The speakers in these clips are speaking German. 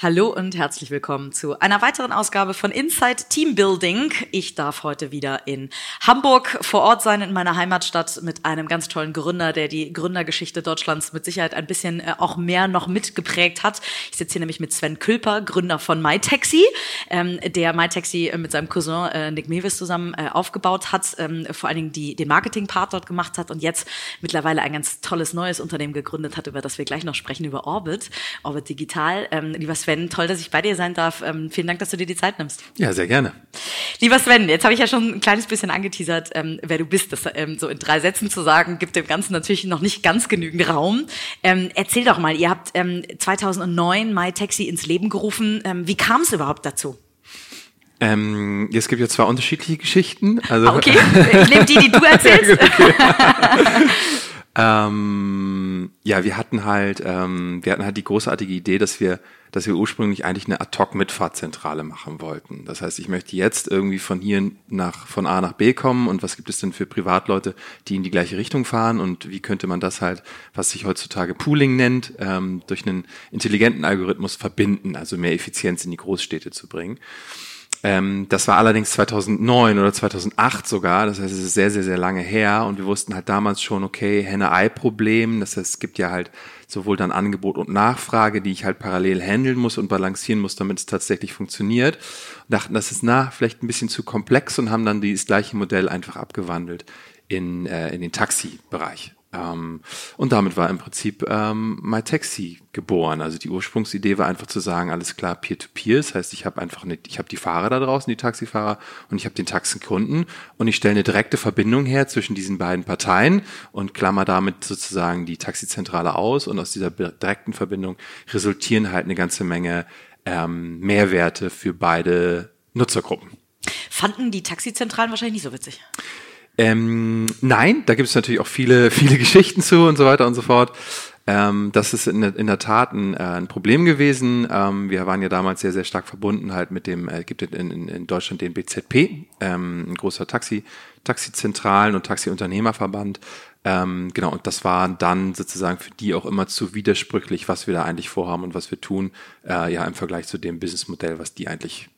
Hallo und herzlich willkommen zu einer weiteren Ausgabe von Inside Team Building. Ich darf heute wieder in Hamburg vor Ort sein, in meiner Heimatstadt, mit einem ganz tollen Gründer, der die Gründergeschichte Deutschlands mit Sicherheit ein bisschen äh, auch mehr noch mitgeprägt hat. Ich sitze hier nämlich mit Sven Külper, Gründer von MyTaxi, ähm, der MyTaxi äh, mit seinem Cousin äh, Nick Mewis zusammen äh, aufgebaut hat, ähm, vor allen Dingen die, den Marketing-Part dort gemacht hat und jetzt mittlerweile ein ganz tolles neues Unternehmen gegründet hat, über das wir gleich noch sprechen, über Orbit, Orbit Digital. Ähm, lieber Sven, Sven, toll, dass ich bei dir sein darf. Ähm, vielen Dank, dass du dir die Zeit nimmst. Ja, sehr gerne. Lieber Sven, jetzt habe ich ja schon ein kleines bisschen angeteasert, ähm, wer du bist. Das ähm, so in drei Sätzen zu sagen, gibt dem Ganzen natürlich noch nicht ganz genügend Raum. Ähm, erzähl doch mal, ihr habt 2009 ähm, MyTaxi ins Leben gerufen. Ähm, wie kam es überhaupt dazu? Ähm, es gibt ja zwei unterschiedliche Geschichten. Also, ah, okay, ich nehme die, die du erzählst. ähm, ja, wir hatten halt, ähm, wir hatten halt die großartige Idee, dass wir dass wir ursprünglich eigentlich eine Ad-Hoc-Mitfahrzentrale machen wollten. Das heißt, ich möchte jetzt irgendwie von hier nach, von A nach B kommen und was gibt es denn für Privatleute, die in die gleiche Richtung fahren und wie könnte man das halt, was sich heutzutage Pooling nennt, ähm, durch einen intelligenten Algorithmus verbinden, also mehr Effizienz in die Großstädte zu bringen. Ähm, das war allerdings 2009 oder 2008 sogar, das heißt, es ist sehr, sehr, sehr lange her und wir wussten halt damals schon, okay, Henne-Ei-Problem, das heißt, es gibt ja halt sowohl dann Angebot und Nachfrage, die ich halt parallel handeln muss und balancieren muss, damit es tatsächlich funktioniert. Und dachten, das ist na, vielleicht ein bisschen zu komplex und haben dann dieses gleiche Modell einfach abgewandelt in, äh, in den Taxi-Bereich. Ähm, und damit war im Prinzip ähm, MyTaxi geboren. Also die Ursprungsidee war einfach zu sagen, alles klar, Peer-to-Peer. -Peer. Das heißt, ich habe einfach eine, ich habe die Fahrer da draußen, die Taxifahrer, und ich habe den Taxenkunden und ich stelle eine direkte Verbindung her zwischen diesen beiden Parteien und klammer damit sozusagen die Taxizentrale aus. Und aus dieser direkten Verbindung resultieren halt eine ganze Menge ähm, Mehrwerte für beide Nutzergruppen. Fanden die Taxizentralen wahrscheinlich nicht so witzig? Ähm, nein, da gibt es natürlich auch viele, viele Geschichten zu und so weiter und so fort. Ähm, das ist in, in der Tat ein, äh, ein Problem gewesen. Ähm, wir waren ja damals sehr, sehr stark verbunden halt mit dem, äh, gibt in, in, in Deutschland den BZP, ähm, ein großer Taxi, Taxizentralen und Taxiunternehmerverband. Ähm, genau, und das war dann sozusagen für die auch immer zu widersprüchlich, was wir da eigentlich vorhaben und was wir tun, äh, ja, im Vergleich zu dem Businessmodell, was die eigentlich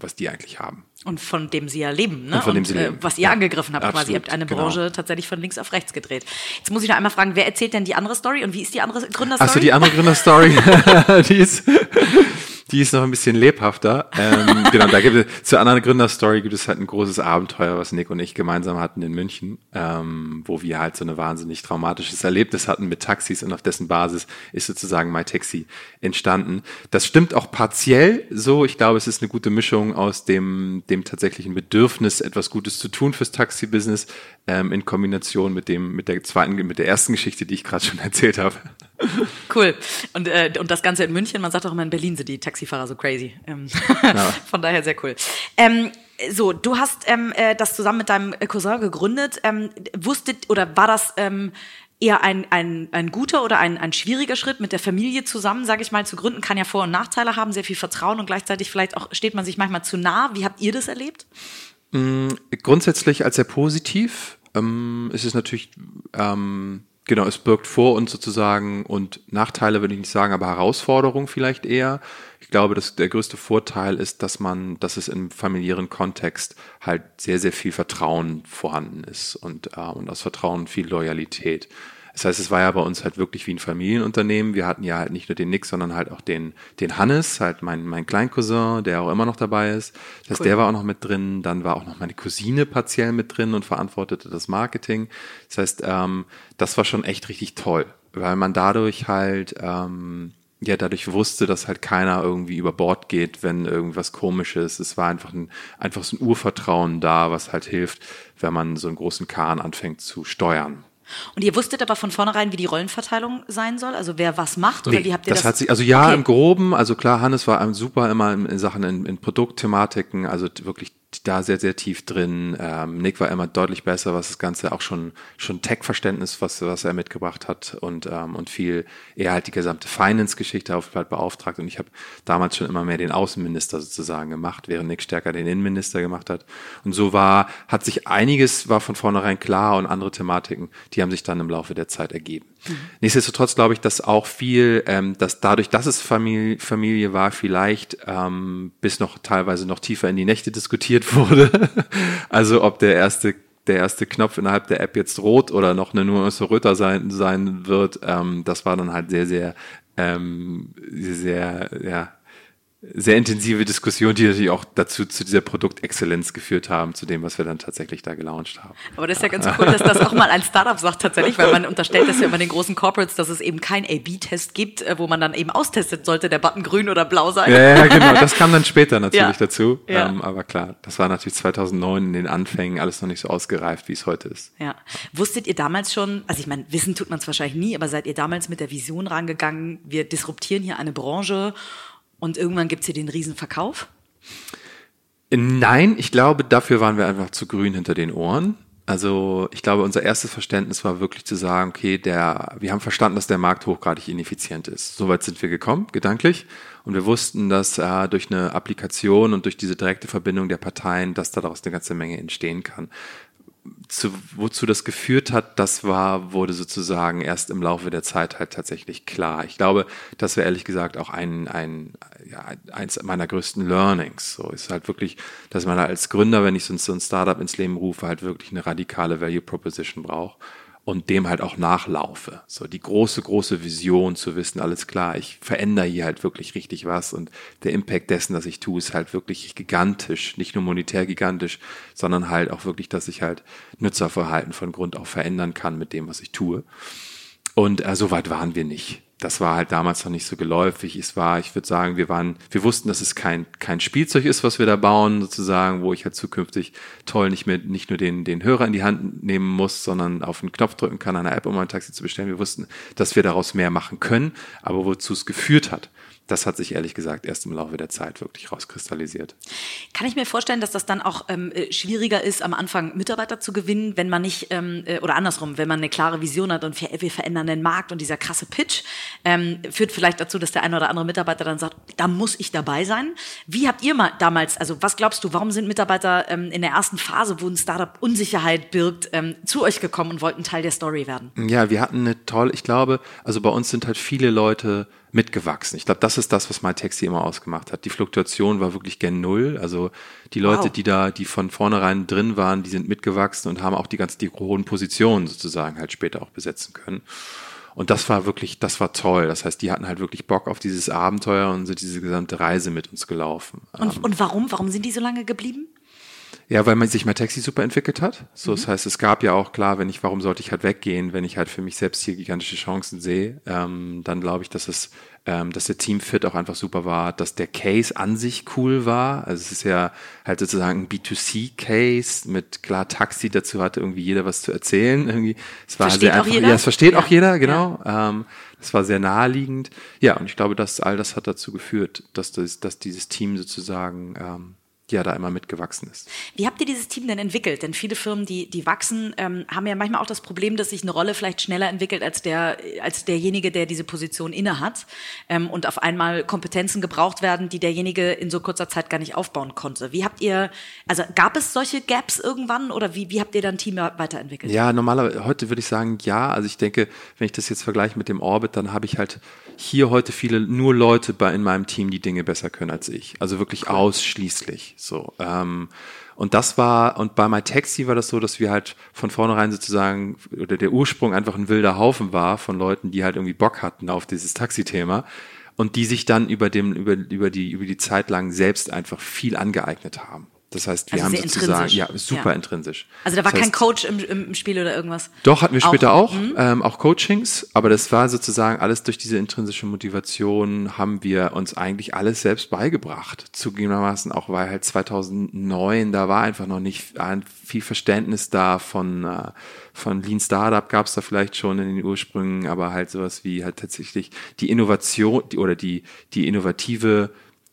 was die eigentlich haben. Und von dem sie ja leben, ne? Und von dem sie äh, leben. was ihr ja, angegriffen habt absolut, quasi. Ihr habt eine genau. Branche tatsächlich von links auf rechts gedreht. Jetzt muss ich noch einmal fragen, wer erzählt denn die andere Story und wie ist die andere Gründerstory? Achso, die andere Gründerstory, die ist, die ist noch ein bisschen lebhafter. Ähm, genau, da gibt es, zur anderen Gründerstory gibt es halt ein großes Abenteuer, was Nick und ich gemeinsam hatten in München, ähm, wo wir halt so eine wahnsinnig traumatisches Erlebnis hatten mit Taxis und auf dessen Basis ist sozusagen MyTaxi entstanden. Das stimmt auch partiell so. Ich glaube, es ist eine gute Mischung aus dem, dem tatsächlichen Bedürfnis, etwas Gutes zu tun fürs Taxi-Business, ähm, in Kombination mit dem, mit der zweiten, mit der ersten Geschichte, die ich gerade schon erzählt habe. Cool. Und, äh, und das Ganze in München, man sagt auch immer, in Berlin sind die Taxifahrer so crazy. Ähm, ja. Von daher sehr cool. Ähm, so, du hast ähm, äh, das zusammen mit deinem Cousin gegründet. Ähm, wusstet oder war das ähm, eher ein, ein, ein guter oder ein, ein schwieriger Schritt mit der Familie zusammen, sage ich mal, zu gründen? Kann ja Vor- und Nachteile haben, sehr viel Vertrauen und gleichzeitig vielleicht auch steht man sich manchmal zu nah. Wie habt ihr das erlebt? Mm, grundsätzlich als sehr positiv. Ähm, ist es natürlich ähm, Genau, es birgt vor uns sozusagen und Nachteile würde ich nicht sagen, aber Herausforderungen vielleicht eher. Ich glaube, dass der größte Vorteil ist, dass man, dass es im familiären Kontext halt sehr, sehr viel Vertrauen vorhanden ist und, äh, und aus Vertrauen viel Loyalität. Das heißt, es war ja bei uns halt wirklich wie ein Familienunternehmen. Wir hatten ja halt nicht nur den Nick, sondern halt auch den, den Hannes, halt mein, mein Kleincousin, der auch immer noch dabei ist. Das heißt, cool. der war auch noch mit drin. Dann war auch noch meine Cousine partiell mit drin und verantwortete das Marketing. Das heißt, ähm, das war schon echt richtig toll, weil man dadurch halt, ähm, ja, dadurch wusste, dass halt keiner irgendwie über Bord geht, wenn irgendwas komisch ist. Es war einfach ein, einfach so ein Urvertrauen da, was halt hilft, wenn man so einen großen Kahn anfängt zu steuern. Und ihr wusstet aber von vornherein, wie die Rollenverteilung sein soll? Also wer was macht? Oder nee, wie habt ihr das? Das hat sich, also ja, okay. im Groben, also klar, Hannes war super immer in, Sachen in, in Produktthematiken, also wirklich da sehr, sehr tief drin. Ähm, Nick war immer deutlich besser, was das Ganze auch schon, schon Tech-Verständnis, was, was er mitgebracht hat und, ähm, und viel eher halt die gesamte Finance-Geschichte auf halt beauftragt. Und ich habe damals schon immer mehr den Außenminister sozusagen gemacht, während Nick stärker den Innenminister gemacht hat. Und so war, hat sich einiges war von vornherein klar und andere Thematiken, die haben sich dann im Laufe der Zeit ergeben. Mhm. Nichtsdestotrotz glaube ich, dass auch viel, ähm, dass dadurch, dass es Familie, Familie war, vielleicht ähm, bis noch teilweise noch tiefer in die Nächte diskutiert wurde. also ob der erste der erste Knopf innerhalb der App jetzt rot oder noch eine Nuance röter sein, sein wird, ähm, das war dann halt sehr, sehr, ähm, sehr, ja, sehr intensive Diskussion, die natürlich auch dazu zu dieser Produktexzellenz geführt haben, zu dem, was wir dann tatsächlich da gelauncht haben. Aber das ist ja ganz cool, dass das auch mal ein Startup sagt tatsächlich, weil man unterstellt das ja immer den großen Corporates, dass es eben kein A-B-Test gibt, äh, wo man dann eben austestet, sollte der Button grün oder blau sein. Ja, ja genau. Das kam dann später natürlich ja. dazu. Ja. Ähm, aber klar, das war natürlich 2009 in den Anfängen alles noch nicht so ausgereift, wie es heute ist. Ja. Wusstet ihr damals schon, also ich meine, wissen tut man es wahrscheinlich nie, aber seid ihr damals mit der Vision rangegangen, wir disruptieren hier eine Branche und irgendwann gibt es hier den Riesenverkauf? Nein, ich glaube, dafür waren wir einfach zu grün hinter den Ohren. Also ich glaube, unser erstes Verständnis war wirklich zu sagen, okay, der, wir haben verstanden, dass der Markt hochgradig ineffizient ist. Soweit sind wir gekommen, gedanklich. Und wir wussten, dass äh, durch eine Applikation und durch diese direkte Verbindung der Parteien, dass daraus eine ganze Menge entstehen kann zu, wozu das geführt hat, das war, wurde sozusagen erst im Laufe der Zeit halt tatsächlich klar. Ich glaube, das wäre ehrlich gesagt auch ein, ein, ja, eins meiner größten Learnings. So ist halt wirklich, dass man als Gründer, wenn ich so ein Startup ins Leben rufe, halt wirklich eine radikale Value Proposition braucht und dem halt auch nachlaufe. So die große, große Vision zu wissen, alles klar, ich verändere hier halt wirklich richtig was und der Impact dessen, was ich tue, ist halt wirklich gigantisch, nicht nur monetär gigantisch, sondern halt auch wirklich, dass ich halt Nutzerverhalten von Grund auf verändern kann mit dem, was ich tue. Und äh, so weit waren wir nicht das war halt damals noch nicht so geläufig. Es war, ich würde sagen, wir waren, wir wussten, dass es kein, kein Spielzeug ist, was wir da bauen, sozusagen, wo ich halt zukünftig toll nicht mehr, nicht nur den, den Hörer in die Hand nehmen muss, sondern auf einen Knopf drücken kann, eine App, um ein Taxi zu bestellen. Wir wussten, dass wir daraus mehr machen können, aber wozu es geführt hat, das hat sich ehrlich gesagt erst im Laufe der Zeit wirklich rauskristallisiert. Kann ich mir vorstellen, dass das dann auch ähm, äh, schwieriger ist, am Anfang Mitarbeiter zu gewinnen, wenn man nicht, ähm, äh, oder andersrum, wenn man eine klare Vision hat und wir verändern den Markt und dieser krasse Pitch ähm, führt vielleicht dazu, dass der eine oder andere Mitarbeiter dann sagt, da muss ich dabei sein. Wie habt ihr mal damals, also was glaubst du, warum sind Mitarbeiter ähm, in der ersten Phase, wo ein Startup Unsicherheit birgt, ähm, zu euch gekommen und wollten Teil der Story werden? Ja, wir hatten eine tolle, ich glaube, also bei uns sind halt viele Leute mitgewachsen. Ich glaube, das ist das, was MyTaxi immer ausgemacht hat. Die Fluktuation war wirklich gen Null. Also die Leute, wow. die da, die von vornherein drin waren, die sind mitgewachsen und haben auch die ganzen die hohen Positionen sozusagen halt später auch besetzen können. Und das war wirklich, das war toll. Das heißt, die hatten halt wirklich Bock auf dieses Abenteuer und sind diese gesamte Reise mit uns gelaufen. Und, ähm, und warum? Warum sind die so lange geblieben? Ja, weil man sich mal Taxi super entwickelt hat. So, mhm. das heißt, es gab ja auch klar, wenn ich, warum sollte ich halt weggehen, wenn ich halt für mich selbst hier gigantische Chancen sehe, ähm, dann glaube ich, dass es, ähm, dass der Teamfit auch einfach super war, dass der Case an sich cool war. Also es ist ja halt sozusagen ein B2C-Case mit klar Taxi, dazu hatte irgendwie jeder was zu erzählen. Irgendwie. Es war versteht sehr einfach, ja, es versteht ja. auch jeder, genau. Ja. Ähm, es war sehr naheliegend. Ja, und ich glaube, dass all das hat dazu geführt, dass, das, dass dieses Team sozusagen ähm, ja da immer mitgewachsen ist. Wie habt ihr dieses Team denn entwickelt? Denn viele Firmen, die, die wachsen, ähm, haben ja manchmal auch das Problem, dass sich eine Rolle vielleicht schneller entwickelt als, der, als derjenige, der diese Position innehat ähm, und auf einmal Kompetenzen gebraucht werden, die derjenige in so kurzer Zeit gar nicht aufbauen konnte. Wie habt ihr, also gab es solche Gaps irgendwann oder wie, wie habt ihr dann Team weiterentwickelt? Ja, normalerweise, heute würde ich sagen, ja. Also ich denke, wenn ich das jetzt vergleiche mit dem Orbit, dann habe ich halt hier heute viele, nur Leute bei, in meinem Team, die Dinge besser können als ich. Also wirklich cool. ausschließlich. So. Ähm, und das war, und bei MyTaxi war das so, dass wir halt von vornherein sozusagen, oder der Ursprung einfach ein wilder Haufen war von Leuten, die halt irgendwie Bock hatten auf dieses Taxi-Thema und die sich dann über dem, über, über die, über die Zeit lang selbst einfach viel angeeignet haben. Das heißt, wir also haben sozusagen, ja, super ja. intrinsisch. Also da war das kein Coach im, im Spiel oder irgendwas? Doch, hatten wir später auch, auch, mhm. ähm, auch Coachings, aber das war sozusagen alles durch diese intrinsische Motivation haben wir uns eigentlich alles selbst beigebracht. Zugegebenermaßen auch, weil halt 2009, da war einfach noch nicht viel Verständnis da von, äh, von Lean Startup gab es da vielleicht schon in den Ursprüngen, aber halt sowas wie halt tatsächlich die Innovation die, oder die, die innovative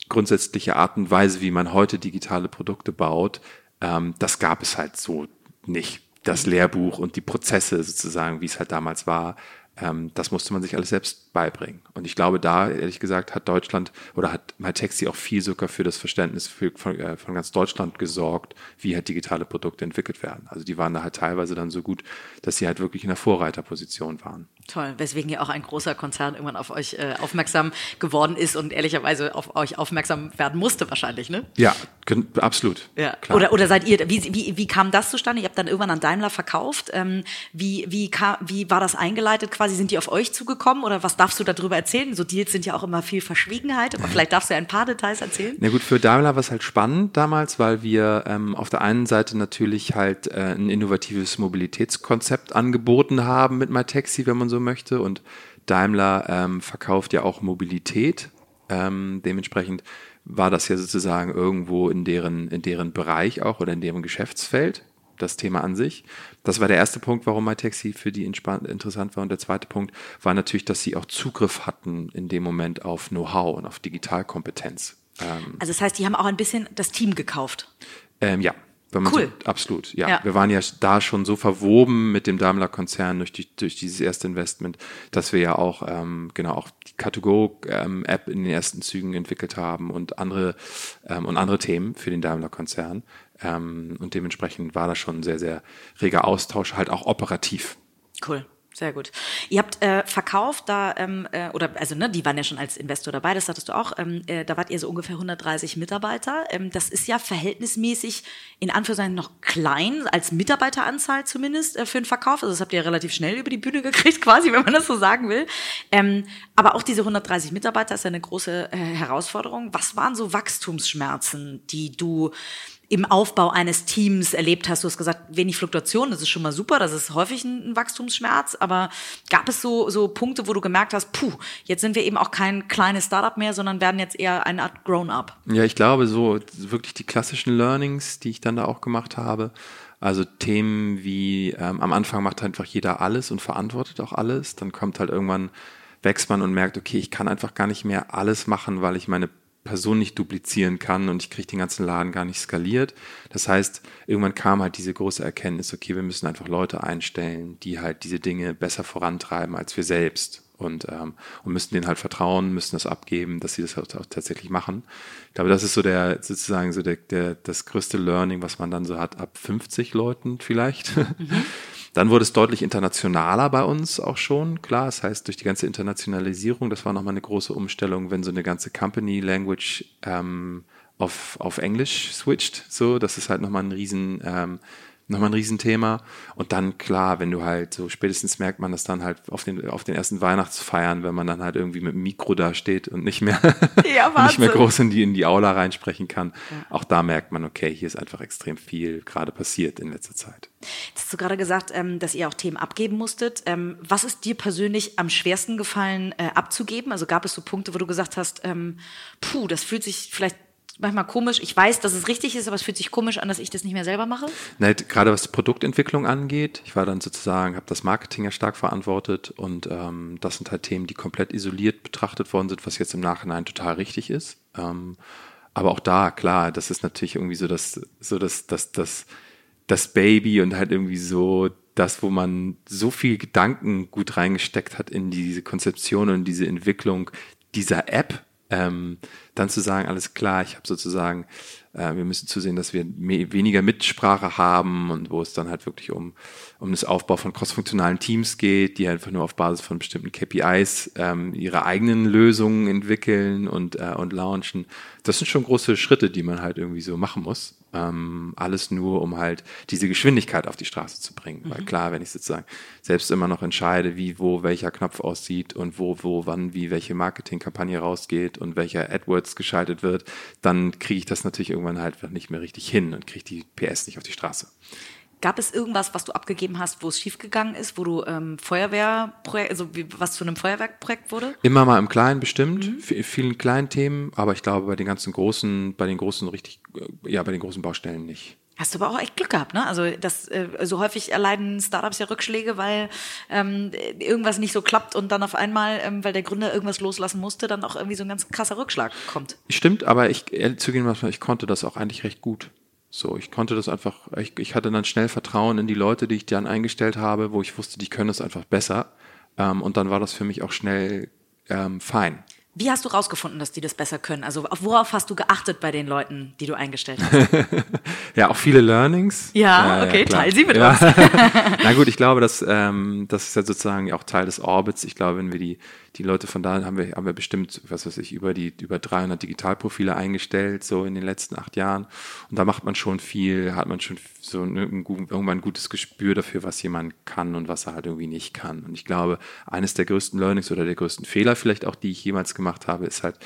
grundsätzliche Art und Weise, wie man heute digitale Produkte baut, ähm, das gab es halt so nicht. Das Lehrbuch und die Prozesse sozusagen, wie es halt damals war, ähm, das musste man sich alles selbst beibringen. Und ich glaube, da, ehrlich gesagt, hat Deutschland oder hat MyTaxi auch viel sogar für das Verständnis für, von, äh, von ganz Deutschland gesorgt, wie halt digitale Produkte entwickelt werden. Also die waren da halt teilweise dann so gut, dass sie halt wirklich in der Vorreiterposition waren. Toll, weswegen ja auch ein großer Konzern irgendwann auf euch äh, aufmerksam geworden ist und ehrlicherweise auf euch aufmerksam werden musste wahrscheinlich, ne? Ja, absolut. Ja. Klar. Oder, oder seid ihr, wie, wie, wie kam das zustande? Ihr habt dann irgendwann an Daimler verkauft. Ähm, wie, wie, kam, wie war das eingeleitet quasi? Sind die auf euch zugekommen oder was darfst du darüber erzählen? So Deals sind ja auch immer viel Verschwiegenheit, aber vielleicht darfst du ja ein paar Details erzählen. Na gut, für Daimler war es halt spannend damals, weil wir ähm, auf der einen Seite natürlich halt äh, ein innovatives Mobilitätskonzept angeboten haben mit MyTaxi, wenn man so so möchte. Und Daimler ähm, verkauft ja auch Mobilität. Ähm, dementsprechend war das ja sozusagen irgendwo in deren, in deren Bereich auch oder in deren Geschäftsfeld, das Thema an sich. Das war der erste Punkt, warum MyTaxi für die interessant war. Und der zweite Punkt war natürlich, dass sie auch Zugriff hatten in dem Moment auf Know-how und auf Digitalkompetenz. Ähm, also das heißt, die haben auch ein bisschen das Team gekauft. Ähm, ja, cool. So, absolut, ja. ja. Wir waren ja da schon so verwoben mit dem Daimler-Konzern durch, die, durch dieses erste Investment, dass wir ja auch ähm, genau auch die Car2Go ähm, App in den ersten Zügen entwickelt haben und andere ähm, und andere Themen für den Daimler-Konzern. Ähm, und dementsprechend war da schon ein sehr, sehr reger Austausch, halt auch operativ. Cool. Sehr gut. Ihr habt äh, verkauft da, ähm, äh, oder also ne, die waren ja schon als Investor dabei, das hattest du auch, ähm, äh, da wart ihr so ungefähr 130 Mitarbeiter. Ähm, das ist ja verhältnismäßig in Anführungszeichen noch klein, als Mitarbeiteranzahl zumindest äh, für den Verkauf. Also das habt ihr relativ schnell über die Bühne gekriegt, quasi, wenn man das so sagen will. Ähm, aber auch diese 130 Mitarbeiter ist ja eine große äh, Herausforderung. Was waren so Wachstumsschmerzen, die du im Aufbau eines Teams erlebt hast? Du hast gesagt, wenig Fluktuation, das ist schon mal super, das ist häufig ein, Wachstumsschmerz, aber gab es so, so Punkte, wo du gemerkt hast, puh, jetzt sind wir eben auch kein kleines Startup mehr, sondern werden jetzt eher eine Art Grown-up? Ja, ich glaube, so wirklich die klassischen Learnings, die ich dann da auch gemacht habe, also Themen wie ähm, am Anfang macht einfach jeder alles und verantwortet auch alles, dann kommt halt irgendwann wächst man und merkt, okay, ich kann einfach gar nicht mehr alles machen, weil ich meine Person nicht duplizieren kann und ich kriege den ganzen Laden gar nicht skaliert. Das heißt, irgendwann kam halt diese große Erkenntnis, okay, wir müssen einfach Leute einstellen, die halt diese Dinge besser vorantreiben als wir selbst und, ähm, und müssen denen halt vertrauen, müssen das abgeben, dass sie das halt auch tatsächlich machen. Ich glaube, das ist so der sozusagen so der, der das größte Learning, was man dann so hat ab 50 Leuten vielleicht. Mhm. Dann wurde es deutlich internationaler bei uns auch schon. Klar, das heißt, durch die ganze Internationalisierung, das war nochmal eine große Umstellung, wenn so eine ganze Company Language ähm, auf, auf Englisch switcht. So, das ist halt nochmal ein riesen, ähm, nochmal ein Riesenthema. Und dann klar, wenn du halt so spätestens merkt man das dann halt auf den, auf den ersten Weihnachtsfeiern, wenn man dann halt irgendwie mit dem Mikro da steht und nicht mehr, ja, nicht mehr groß in die, in die Aula reinsprechen kann. Ja. Auch da merkt man, okay, hier ist einfach extrem viel gerade passiert in letzter Zeit. Jetzt hast du gerade gesagt, ähm, dass ihr auch Themen abgeben musstet. Ähm, was ist dir persönlich am schwersten gefallen äh, abzugeben? Also gab es so Punkte, wo du gesagt hast, ähm, puh, das fühlt sich vielleicht manchmal komisch. Ich weiß, dass es richtig ist, aber es fühlt sich komisch an, dass ich das nicht mehr selber mache. Nein, gerade was die Produktentwicklung angeht, ich war dann sozusagen, habe das Marketing ja stark verantwortet und ähm, das sind halt Themen, die komplett isoliert betrachtet worden sind, was jetzt im Nachhinein total richtig ist. Ähm, aber auch da, klar, das ist natürlich irgendwie so das, so das, das, das, das Baby und halt irgendwie so das, wo man so viel Gedanken gut reingesteckt hat in diese Konzeption und diese Entwicklung dieser App, ähm, dann zu sagen, alles klar, ich habe sozusagen, äh, wir müssen zusehen, dass wir weniger Mitsprache haben und wo es dann halt wirklich um, um das Aufbau von crossfunktionalen Teams geht, die einfach nur auf Basis von bestimmten KPIs ähm, ihre eigenen Lösungen entwickeln und, äh, und launchen. Das sind schon große Schritte, die man halt irgendwie so machen muss. Ähm, alles nur, um halt diese Geschwindigkeit auf die Straße zu bringen. Mhm. Weil klar, wenn ich sozusagen selbst immer noch entscheide, wie, wo, welcher Knopf aussieht und wo, wo, wann, wie, welche Marketingkampagne rausgeht und welcher AdWords geschaltet wird, dann kriege ich das natürlich irgendwann halt nicht mehr richtig hin und kriege die PS nicht auf die Straße. Gab es irgendwas, was du abgegeben hast, wo es schiefgegangen ist, wo du ähm, Feuerwehrprojekt, also wie, was zu einem Feuerwerkprojekt wurde? Immer mal im Kleinen bestimmt, mhm. vielen kleinen Themen, aber ich glaube bei den ganzen großen, bei den großen richtig, äh, ja, bei den großen Baustellen nicht. Hast du aber auch echt Glück gehabt, ne? Also das äh, so häufig erleiden Startups ja Rückschläge, weil ähm, irgendwas nicht so klappt und dann auf einmal, ähm, weil der Gründer irgendwas loslassen musste, dann auch irgendwie so ein ganz krasser Rückschlag kommt. Stimmt, aber ich zugeben, ich konnte das auch eigentlich recht gut. So, ich konnte das einfach, ich, ich hatte dann schnell Vertrauen in die Leute, die ich dann eingestellt habe, wo ich wusste, die können es einfach besser. Ähm, und dann war das für mich auch schnell ähm, fein. Wie hast du rausgefunden, dass die das besser können? Also auf worauf hast du geachtet bei den Leuten, die du eingestellt hast? ja, auch viele Learnings. Ja, ja okay, ja, teil sie mit ja. uns. Na gut, ich glaube, dass ähm, das ist ja sozusagen auch Teil des Orbits. Ich glaube, wenn wir die die Leute von da haben wir haben wir bestimmt, was weiß ich, über die über 300 Digitalprofile eingestellt so in den letzten acht Jahren. Und da macht man schon viel, hat man schon so ein, irgendwann ein gutes Gespür dafür, was jemand kann und was er halt irgendwie nicht kann. Und ich glaube, eines der größten Learnings oder der größten Fehler vielleicht auch, die ich jemals gemacht habe, ist halt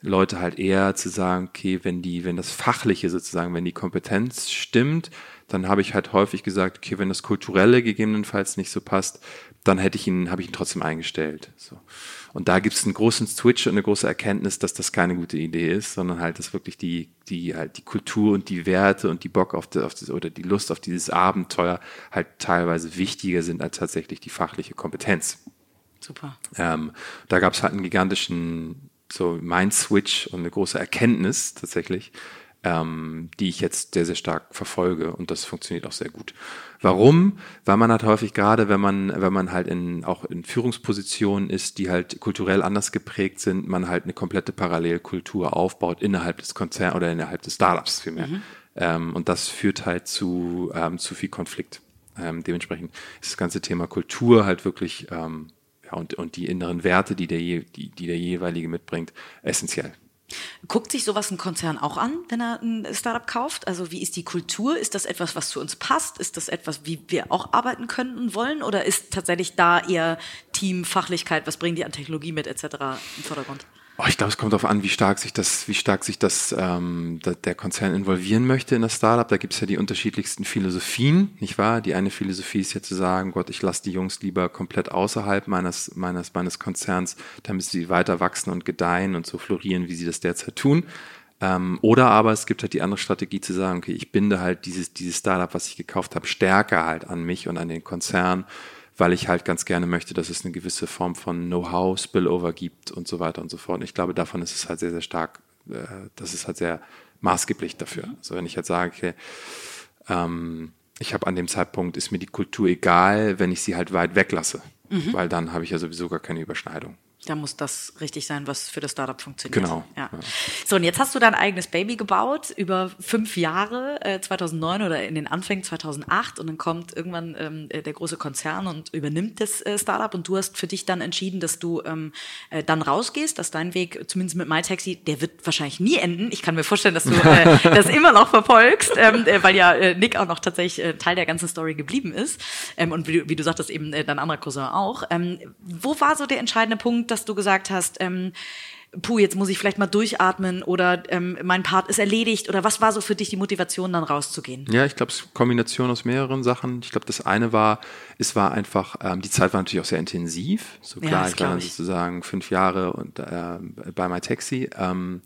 Leute halt eher zu sagen, okay, wenn die, wenn das Fachliche sozusagen, wenn die Kompetenz stimmt, dann habe ich halt häufig gesagt, okay, wenn das Kulturelle gegebenenfalls nicht so passt, dann hätte ich ihn, habe ich ihn trotzdem eingestellt. So. Und da gibt es einen großen Switch und eine große Erkenntnis, dass das keine gute Idee ist, sondern halt, dass wirklich die, die, halt die Kultur und die Werte und die Bock auf, die, auf das, oder die Lust auf dieses Abenteuer halt teilweise wichtiger sind als tatsächlich die fachliche Kompetenz. Super. Ähm, da gab es halt einen gigantischen so Mind-Switch und eine große Erkenntnis tatsächlich, ähm, die ich jetzt sehr, sehr stark verfolge und das funktioniert auch sehr gut. Warum? Weil man halt häufig gerade, wenn man, wenn man halt in, auch in Führungspositionen ist, die halt kulturell anders geprägt sind, man halt eine komplette Parallelkultur aufbaut innerhalb des Konzerns oder innerhalb des Startups vielmehr. Mhm. Ähm, und das führt halt zu, ähm, zu viel Konflikt. Ähm, dementsprechend ist das ganze Thema Kultur halt wirklich ähm, und, und die inneren Werte, die der, die, die der jeweilige mitbringt, essentiell. Guckt sich sowas ein Konzern auch an, wenn er ein Startup kauft? Also wie ist die Kultur? Ist das etwas, was zu uns passt? Ist das etwas, wie wir auch arbeiten können und wollen? Oder ist tatsächlich da eher Team, Fachlichkeit, was bringen die an Technologie mit etc. im Vordergrund? Oh, ich glaube, es kommt darauf an, wie stark sich das, wie stark sich das ähm, der Konzern involvieren möchte in das Startup. Da gibt es ja die unterschiedlichsten Philosophien, nicht wahr? Die eine Philosophie ist ja zu sagen, Gott, ich lasse die Jungs lieber komplett außerhalb meines, meines, meines Konzerns, damit sie weiter wachsen und gedeihen und so florieren, wie sie das derzeit tun. Ähm, oder aber es gibt halt die andere Strategie zu sagen, okay, ich binde halt dieses, dieses Startup, was ich gekauft habe, stärker halt an mich und an den Konzern weil ich halt ganz gerne möchte, dass es eine gewisse Form von Know-how, Spillover gibt und so weiter und so fort. Und ich glaube, davon ist es halt sehr, sehr stark, äh, das ist halt sehr maßgeblich dafür. Also wenn ich jetzt sage, okay, ähm, ich habe an dem Zeitpunkt, ist mir die Kultur egal, wenn ich sie halt weit weglasse, mhm. weil dann habe ich ja sowieso gar keine Überschneidung. Da muss das richtig sein, was für das Startup funktioniert. Genau. Ja. So, und jetzt hast du dein eigenes Baby gebaut über fünf Jahre, äh, 2009 oder in den Anfängen 2008 und dann kommt irgendwann ähm, äh, der große Konzern und übernimmt das äh, Startup und du hast für dich dann entschieden, dass du ähm, äh, dann rausgehst, dass dein Weg, zumindest mit MyTaxi, der wird wahrscheinlich nie enden. Ich kann mir vorstellen, dass du äh, das immer noch verfolgst, ähm, äh, weil ja Nick auch noch tatsächlich Teil der ganzen Story geblieben ist ähm, und wie, wie du sagtest, eben dein anderer Cousin auch. Ähm, wo war so der entscheidende Punkt, dass du gesagt hast, ähm, puh, jetzt muss ich vielleicht mal durchatmen oder ähm, mein Part ist erledigt oder was war so für dich die Motivation, dann rauszugehen? Ja, ich glaube, es ist eine Kombination aus mehreren Sachen. Ich glaube, das eine war, es war einfach, ähm, die Zeit war natürlich auch sehr intensiv. So klar, ja, ich war dann sozusagen fünf Jahre und, äh, bei MyTaxi. Ähm,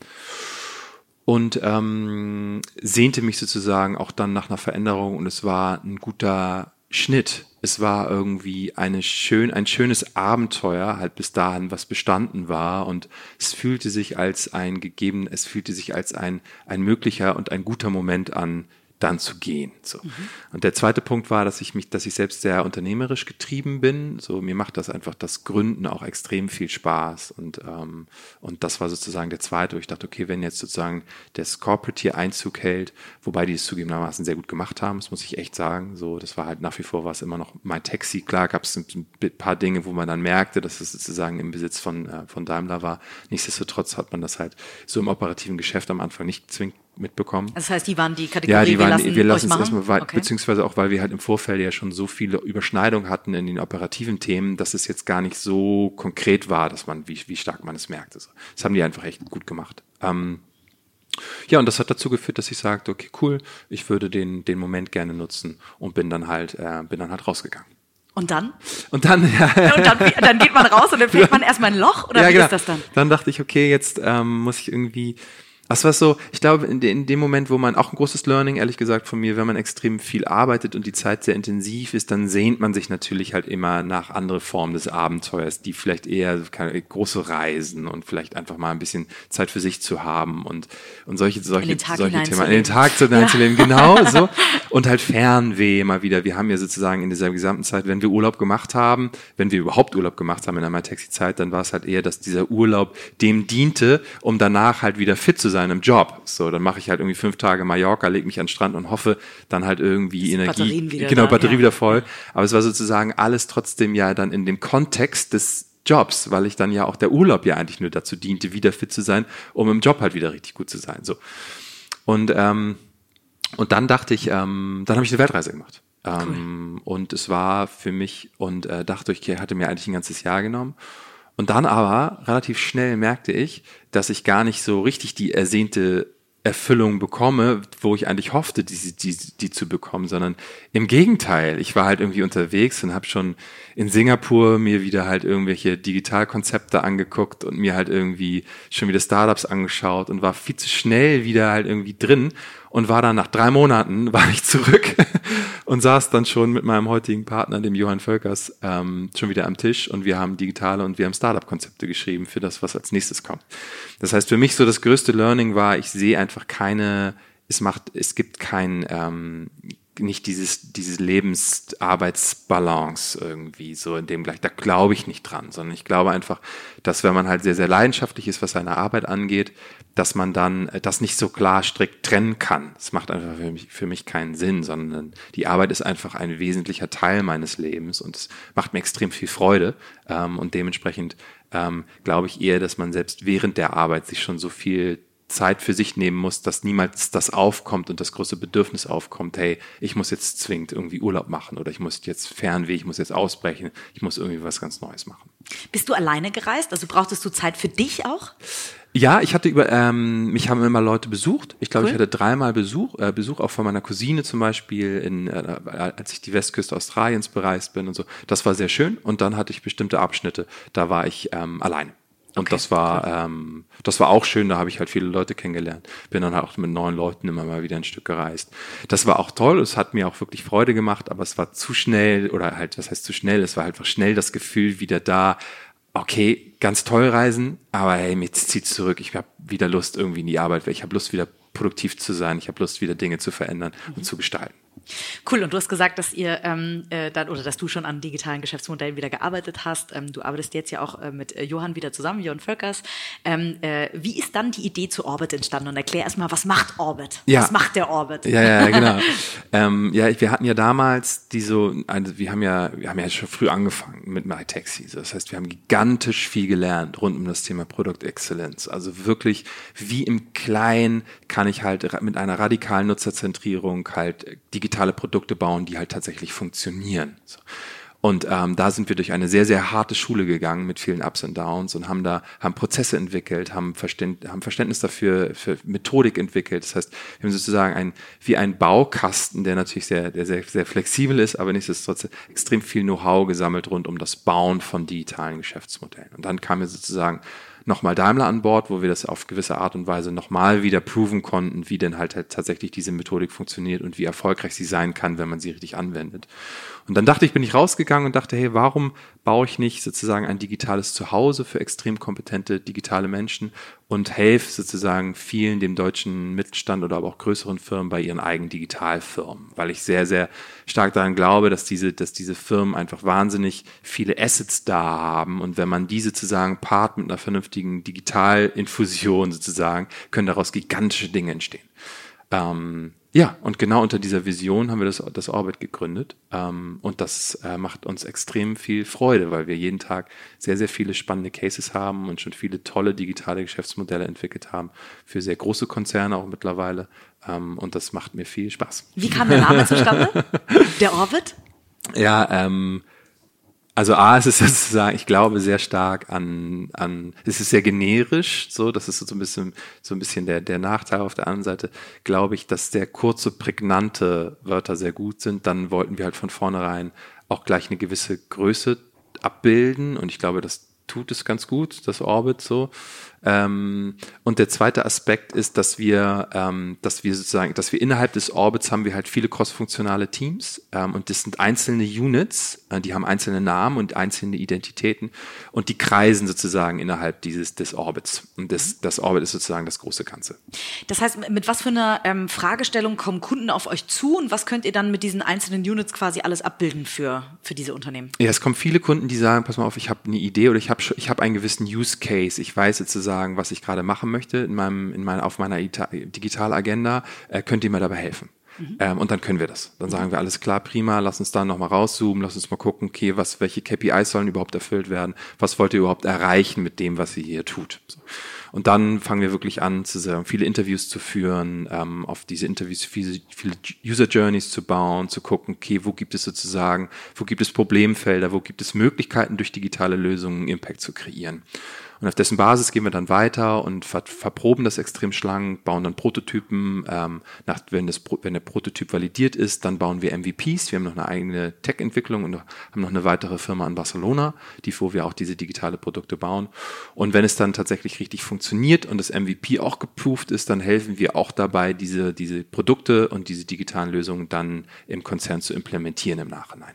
und ähm, sehnte mich sozusagen auch dann nach einer Veränderung und es war ein guter Schnitt. Es war irgendwie eine schön, ein schönes Abenteuer, halt bis dahin, was bestanden war. Und es fühlte sich als ein gegeben, es fühlte sich als ein, ein möglicher und ein guter Moment an, dann zu gehen. So. Mhm. Und der zweite Punkt war, dass ich mich, dass ich selbst sehr unternehmerisch getrieben bin. So mir macht das einfach das Gründen auch extrem viel Spaß. Und ähm, und das war sozusagen der zweite, wo ich dachte, okay, wenn jetzt sozusagen das Corporate hier Einzug hält, wobei die es zugegebenermaßen sehr gut gemacht haben, das muss ich echt sagen. So, das war halt nach wie vor was immer noch mein Taxi. Klar gab es ein paar Dinge, wo man dann merkte, dass es sozusagen im Besitz von äh, von Daimler war. Nichtsdestotrotz hat man das halt so im operativen Geschäft am Anfang nicht zwingend mitbekommen. Das heißt, die waren die Kategorie, ja, die waren, wir lassen, wir lassen es erstmal weit, okay. beziehungsweise auch, weil wir halt im Vorfeld ja schon so viele Überschneidungen hatten in den operativen Themen, dass es jetzt gar nicht so konkret war, dass man, wie, wie stark man es merkt. Also, das haben die einfach echt gut gemacht. Ähm, ja, und das hat dazu geführt, dass ich sagte, okay, cool, ich würde den, den Moment gerne nutzen und bin dann halt, äh, bin dann halt rausgegangen. Und dann? Und dann, ja. Und dann, dann geht man raus und dann fällt man erstmal ein Loch oder ja, wie genau. ist das dann? Dann dachte ich, okay, jetzt ähm, muss ich irgendwie Das war so, ich glaube, in, de, in, dem Moment, wo man auch ein großes Learning, ehrlich gesagt, von mir, wenn man extrem viel arbeitet und die Zeit sehr intensiv ist, dann sehnt man sich natürlich halt immer nach andere Formen des Abenteuers, die vielleicht eher keine, große Reisen und vielleicht einfach mal ein bisschen Zeit für sich zu haben und, und solche, solche, solche Themen. In den Tag zu ja. genau so. Und halt Fernweh immer wieder. Wir haben ja sozusagen in dieser gesamten Zeit, wenn wir Urlaub gemacht haben, wenn wir überhaupt Urlaub gemacht haben in der MyTaxi-Zeit, dann war es halt eher, dass dieser Urlaub dem diente, um danach halt wieder fit zu sein sein Job. So, dann mache ich halt irgendwie fünf Tage Mallorca, lege mich an den Strand und hoffe dann halt irgendwie Energie, Batterien wieder genau, da, Batterie ja. wieder voll. Aber es war sozusagen alles trotzdem ja dann in dem Kontext des Jobs, weil ich dann ja auch der Urlaub ja eigentlich nur dazu diente, wieder fit zu sein, um im Job halt wieder richtig gut zu sein. So. Und, ähm, und dann dachte ich, ähm, dann habe ich eine Weltreise gemacht. Ähm, cool. Und es war für mich und äh, dachte ich, hatte mir eigentlich ein ganzes Jahr genommen. Und dann aber relativ schnell merkte ich, dass ich gar nicht so richtig die ersehnte Erfüllung bekomme, wo ich eigentlich hoffte, die, die, die zu bekommen, sondern im Gegenteil. Ich war halt irgendwie unterwegs und habe schon in Singapur mir wieder halt irgendwelche Digitalkonzepte angeguckt und mir halt irgendwie schon wieder Startups angeschaut und war viel zu schnell wieder halt irgendwie drin und war dann nach drei Monaten war ich zurück und saß dann schon mit meinem heutigen Partner, dem Johann Völkers, ähm, schon wieder am Tisch und wir haben digitale und wir haben Startup-Konzepte geschrieben für das, was als nächstes kommt. Das heißt, für mich so das größte Learning war, ich sehe einfach keine, es macht, es gibt kein, ähm, nicht dieses, diese Lebensarbeitsbalance irgendwie so in dem gleich. Da glaube ich nicht dran, sondern ich glaube einfach, dass wenn man halt sehr, sehr leidenschaftlich ist, was seine Arbeit angeht, dass man dann äh, das nicht so klar strikt trennen kann. Das macht einfach für mich, für mich keinen Sinn, sondern die Arbeit ist einfach ein wesentlicher Teil meines Lebens und es macht mir extrem viel Freude. Ähm, und dementsprechend ähm, glaube ich eher, dass man selbst während der Arbeit sich schon so viel Zeit für sich nehmen muss, dass niemals das aufkommt und das große Bedürfnis aufkommt, hey, ich muss jetzt zwingend irgendwie Urlaub machen oder ich muss jetzt Fernweh, ich muss jetzt ausbrechen, ich muss irgendwie was ganz Neues machen. Bist du alleine gereist? Also brauchtest du Zeit für dich auch? Ja, ich hatte über, ähm, mich haben immer Leute besucht. Ich glaube, cool. ich hatte dreimal Besuch, äh, Besuch auch von meiner Cousine zum Beispiel, in, äh, als ich die Westküste Australiens bereist bin und so. Das war sehr schön. Und dann hatte ich bestimmte Abschnitte, da war ich ähm, alleine. Und okay, das war, cool. ähm, das war auch schön, da habe ich halt viele Leute kennengelernt. Bin dann halt auch mit neuen Leuten immer mal wieder ein Stück gereist. Das war auch toll, es hat mir auch wirklich Freude gemacht, aber es war zu schnell, oder halt, was heißt zu schnell, es war einfach schnell das Gefühl wieder da, okay, ganz toll reisen, aber hey, mir zieht zurück, ich habe wieder Lust irgendwie in die Arbeit, ich habe Lust wieder produktiv zu sein, ich habe Lust wieder Dinge zu verändern mhm. und zu gestalten. Cool, und du hast gesagt, dass ihr ähm, äh, dann, oder dass du schon an digitalen Geschäftsmodellen wieder gearbeitet hast. Ähm, du arbeitest jetzt ja auch äh, mit äh, Johann wieder zusammen, Johann Völkers. Ähm, äh, wie ist dann die Idee zu Orbit entstanden? Und erklär erstmal, was macht Orbit? Ja. Was macht der Orbit? Ja, ja, genau. ähm, ja, wir hatten ja damals die so, also wir haben ja, wir haben ja schon früh angefangen mit MyTaxi. Das heißt, wir haben gigantisch viel gelernt rund um das Thema Product Excellence. Also wirklich, wie im Kleinen kann ich halt mit einer radikalen Nutzerzentrierung halt digital digitale Produkte bauen, die halt tatsächlich funktionieren. So. Und ähm, da sind wir durch eine sehr, sehr harte Schule gegangen mit vielen Ups und Downs und haben da haben Prozesse entwickelt, haben, Verständ, haben Verständnis dafür, für Methodik entwickelt. Das heißt, wir haben sozusagen ein, wie ein Baukasten, der natürlich sehr, der sehr, sehr flexibel ist, aber nichtsdestotrotz extrem viel Know-how gesammelt rund um das Bauen von digitalen Geschäftsmodellen. Und dann kam mir sozusagen nochmal Daimler an Bord, wo wir das auf gewisse Art und Weise nochmal wieder proven konnten, wie denn halt, halt tatsächlich diese Methodik funktioniert und wie erfolgreich sie sein kann, wenn man sie richtig anwendet. Und dann dachte ich, bin ich rausgegangen und dachte, hey, warum baue ich nicht sozusagen ein digitales Zuhause für extrem kompetente digitale Menschen und helfe sozusagen vielen dem deutschen Mittelstand oder aber auch größeren Firmen bei ihren eigenen Digitalfirmen, weil ich sehr, sehr stark daran glaube, dass diese, dass diese Firmen einfach wahnsinnig viele Assets da haben und wenn man diese sozusagen paart mit einer vernünftigen Digitalinfusion sozusagen, können daraus gigantische Dinge entstehen. Ähm, ja, und genau unter dieser Vision haben wir das, das Orbit gegründet. Ähm, und das äh, macht uns extrem viel Freude, weil wir jeden Tag sehr, sehr viele spannende Cases haben und schon viele tolle digitale Geschäftsmodelle entwickelt haben für sehr große Konzerne auch mittlerweile. Ähm, und das macht mir viel Spaß. Wie kam der Name zustande? Der Orbit? Ja, ähm, also A, es ist sozusagen, ich glaube sehr stark an, an, es ist sehr generisch, so, das ist so ein bisschen, so ein bisschen der, der Nachteil. Auf der anderen Seite glaube ich, dass sehr kurze, prägnante Wörter sehr gut sind. Dann wollten wir halt von vornherein auch gleich eine gewisse Größe abbilden und ich glaube, das tut es ganz gut, das Orbit so. Ähm, und der zweite Aspekt ist, dass wir, ähm, dass wir sozusagen, dass wir innerhalb des Orbits haben wir halt viele crossfunktionale Teams. Ähm, und das sind einzelne Units, äh, die haben einzelne Namen und einzelne Identitäten. Und die kreisen sozusagen innerhalb dieses des Orbits. Und das, das Orbit ist sozusagen das große Ganze. Das heißt, mit was für einer ähm, Fragestellung kommen Kunden auf euch zu? Und was könnt ihr dann mit diesen einzelnen Units quasi alles abbilden für für diese Unternehmen? Ja, es kommen viele Kunden, die sagen, pass mal auf, ich habe eine Idee oder ich habe ich habe einen gewissen Use Case, ich weiß jetzt sagen, was ich gerade machen möchte in meinem, in meiner, auf meiner Digitalagenda, äh, könnt ihr mir dabei helfen? Mhm. Ähm, und dann können wir das. Dann sagen wir, alles klar, prima, lass uns da nochmal rauszoomen, lass uns mal gucken, okay, was, welche KPIs sollen überhaupt erfüllt werden, was wollt ihr überhaupt erreichen mit dem, was ihr hier tut. So. Und dann fangen wir wirklich an, zu, viele Interviews zu führen, ähm, auf diese Interviews viele, viele User Journeys zu bauen, zu gucken, okay, wo gibt es sozusagen, wo gibt es Problemfelder, wo gibt es Möglichkeiten, durch digitale Lösungen Impact zu kreieren. Und auf dessen Basis gehen wir dann weiter und ver verproben das extrem schlank, bauen dann Prototypen. Ähm, nach, wenn, das, wenn der Prototyp validiert ist, dann bauen wir MVPs. Wir haben noch eine eigene Tech-Entwicklung und haben noch eine weitere Firma in Barcelona, die, wo wir auch diese digitale Produkte bauen. Und wenn es dann tatsächlich richtig funktioniert und das MVP auch geproved ist, dann helfen wir auch dabei, diese, diese Produkte und diese digitalen Lösungen dann im Konzern zu implementieren im Nachhinein.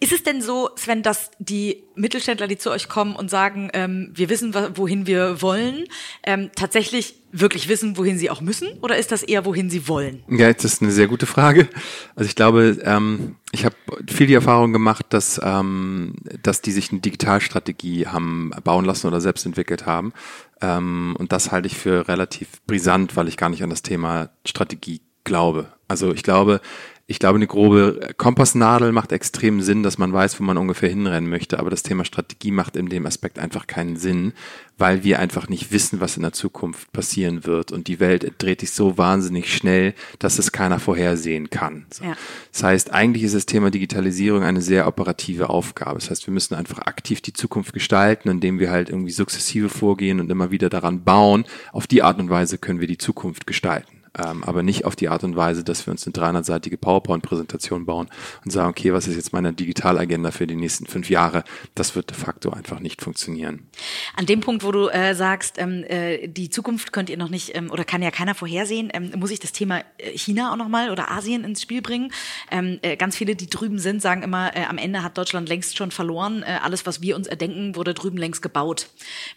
Ist es denn so, Sven, dass die Mittelständler, die zu euch kommen und sagen, ähm, wir wissen, wohin wir wollen, ähm, tatsächlich wirklich wissen, wohin sie auch müssen? Oder ist das eher, wohin sie wollen? Ja, das ist eine sehr gute Frage. Also ich glaube, ähm, ich habe viel die Erfahrung gemacht, dass, ähm, dass die sich eine Digitalstrategie haben bauen lassen oder selbst entwickelt haben. Ähm, und das halte ich für relativ brisant, weil ich gar nicht an das Thema Strategie glaube. Also ich glaube, ich glaube, eine grobe Kompassnadel macht extrem Sinn, dass man weiß, wo man ungefähr hinrennen möchte. Aber das Thema Strategie macht in dem Aspekt einfach keinen Sinn, weil wir einfach nicht wissen, was in der Zukunft passieren wird. Und die Welt dreht sich so wahnsinnig schnell, dass es keiner vorhersehen kann. Ja. Das heißt, eigentlich ist das Thema Digitalisierung eine sehr operative Aufgabe. Das heißt, wir müssen einfach aktiv die Zukunft gestalten, indem wir halt irgendwie sukzessive vorgehen und immer wieder daran bauen. Auf die Art und Weise können wir die Zukunft gestalten ähm, aber nicht auf die Art und Weise, dass wir uns eine 300-seitige PowerPoint-Präsentation bauen und sagen, okay, was ist jetzt meine Digitalagenda für die nächsten fünf Jahre? Das wird de facto einfach nicht funktionieren. An dem Punkt, wo du äh, sagst, ähm, äh, die Zukunft könnt ihr noch nicht ähm, oder kann ja keiner vorhersehen, ähm, muss ich das Thema äh, China auch nochmal oder Asien ins Spiel bringen. Ähm, äh, ganz viele, die drüben sind, sagen immer, äh, am Ende hat Deutschland längst schon verloren. Äh, alles, was wir uns erdenken, wurde drüben längst gebaut.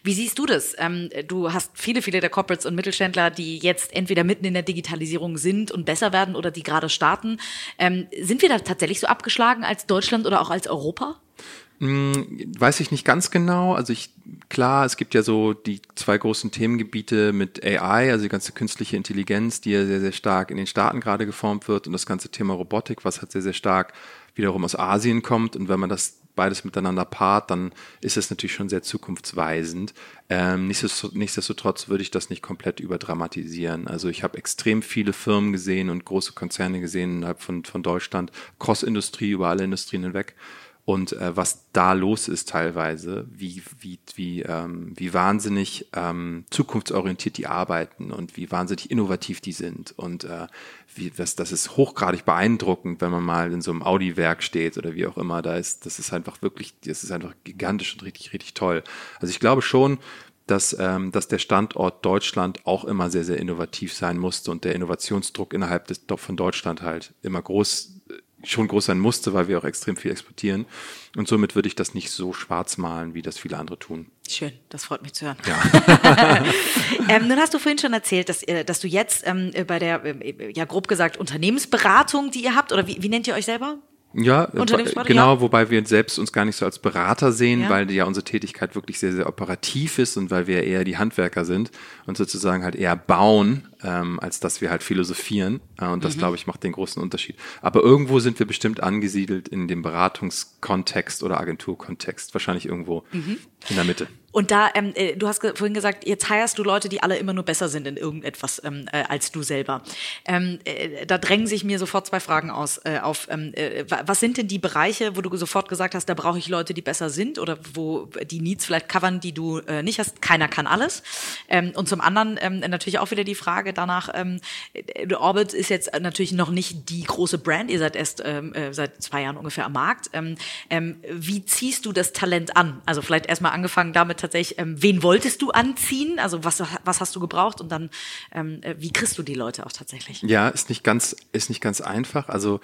Wie siehst du das? Ähm, du hast viele, viele der Corporates und Mittelständler, die jetzt entweder mitten in der Digitalisierung sind und besser werden oder die gerade starten. Ähm, sind wir da tatsächlich so abgeschlagen als Deutschland oder auch als Europa? Hm, weiß ich nicht ganz genau. Also ich, klar, es gibt ja so die zwei großen Themengebiete mit AI, also die ganze künstliche Intelligenz, die ja sehr, sehr stark in den Staaten gerade geformt wird und das ganze Thema Robotik, was halt sehr, sehr stark wiederum aus Asien kommt. Und wenn man das beides miteinander paart, dann ist es natürlich schon sehr zukunftsweisend. Ähm, nichtsdestotrotz würde ich das nicht komplett überdramatisieren. Also ich habe extrem viele Firmen gesehen und große Konzerne gesehen innerhalb von, von Deutschland, Cross-Industrie über alle Industrien hinweg und äh, was da los ist teilweise, wie, wie, wie, ähm, wie wahnsinnig ähm, zukunftsorientiert die arbeiten und wie wahnsinnig innovativ die sind und äh, wie, das, das ist hochgradig beeindruckend, wenn man mal in so einem Audi-Werk steht oder wie auch immer, da ist, das ist einfach wirklich, das ist einfach gigantisch und richtig, richtig toll. Also ich glaube schon, dass, ähm, dass der Standort Deutschland auch immer sehr, sehr innovativ sein musste und der Innovationsdruck innerhalb des, von Deutschland halt immer groß schon groß sein musste, weil wir auch extrem viel exportieren. Und somit würde ich das nicht so schwarz malen, wie das viele andere tun. Schön, das freut mich zu hören. Ja. ähm, nun hast du vorhin schon erzählt, dass, äh, dass du jetzt ähm, bei der, äh, ja grob gesagt, Unternehmensberatung, die ihr habt, oder wie, wie nennt ihr euch selber? Ja, genau, ja. wobei wir selbst uns gar nicht so als Berater sehen, ja. weil ja unsere Tätigkeit wirklich sehr, sehr operativ ist und weil wir eher die Handwerker sind und sozusagen halt eher bauen, ähm, als dass wir halt philosophieren. Äh, und das, mhm. glaube ich, macht den großen Unterschied. Aber irgendwo sind wir bestimmt angesiedelt in dem Beratungskontext oder Agenturkontext, wahrscheinlich irgendwo mhm. in der Mitte. Und da, ähm, äh, du hast vorhin gesagt, jetzt heierst du Leute, die alle immer nur besser sind in irgendetwas ähm, äh, als du selber. Ähm, äh, da drängen sich mir sofort zwei Fragen aus, äh, auf. Ähm, äh, was sind denn die Bereiche, wo du sofort gesagt hast, da brauche ich Leute, die besser sind oder wo die Needs vielleicht covern, die du äh, nicht hast? Keiner kann alles. Ähm, und zum anderen ähm, natürlich auch wieder die Frage, danach. Ähm, äh, Orbit ist jetzt natürlich noch nicht die große Brand. Ihr seid erst ähm, äh, seit zwei Jahren ungefähr am Markt. Ähm, ähm, wie ziehst du das Talent an? Also vielleicht erstmal angefangen damit tatsächlich, ähm, wen wolltest du anziehen? Also was, was hast du gebraucht? Und dann, ähm, äh, wie kriegst du die Leute auch tatsächlich? Ja, ist nicht ganz, ist nicht ganz einfach. Also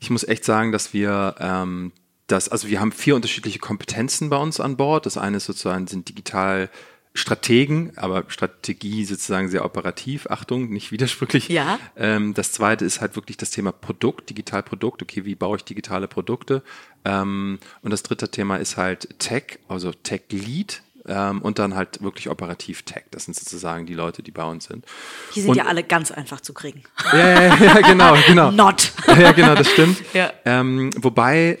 ich muss echt sagen, dass wir ähm, das, also wir haben vier unterschiedliche Kompetenzen bei uns an Bord. Das eine ist sozusagen sind digital Strategen, aber Strategie sozusagen sehr operativ, Achtung, nicht widersprüchlich. Ja. Ähm, das zweite ist halt wirklich das Thema Produkt, Digitalprodukt, okay, wie baue ich digitale Produkte? Ähm, und das dritte Thema ist halt Tech, also Tech Lead. Ähm, und dann halt wirklich operativ Tech. Das sind sozusagen die Leute, die bei uns sind. Die sind und, ja alle ganz einfach zu kriegen. Ja, ja, ja genau, genau. Not. ja, genau, das stimmt. Ja. Ähm, wobei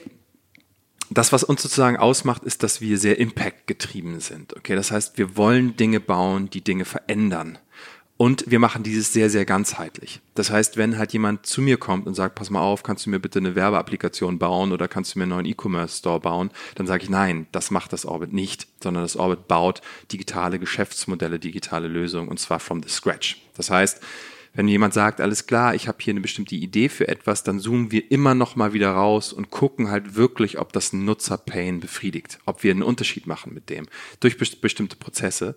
das, was uns sozusagen ausmacht, ist, dass wir sehr Impact getrieben sind. Okay, das heißt, wir wollen Dinge bauen, die Dinge verändern. Und wir machen dieses sehr, sehr ganzheitlich. Das heißt, wenn halt jemand zu mir kommt und sagt, pass mal auf, kannst du mir bitte eine Werbeapplikation bauen oder kannst du mir einen neuen E-Commerce-Store bauen, dann sage ich, nein, das macht das Orbit nicht, sondern das Orbit baut digitale Geschäftsmodelle, digitale Lösungen und zwar from the scratch. Das heißt, wenn jemand sagt, alles klar, ich habe hier eine bestimmte Idee für etwas, dann zoomen wir immer noch mal wieder raus und gucken halt wirklich, ob das Nutzer-Pain befriedigt, ob wir einen Unterschied machen mit dem durch bestimmte Prozesse.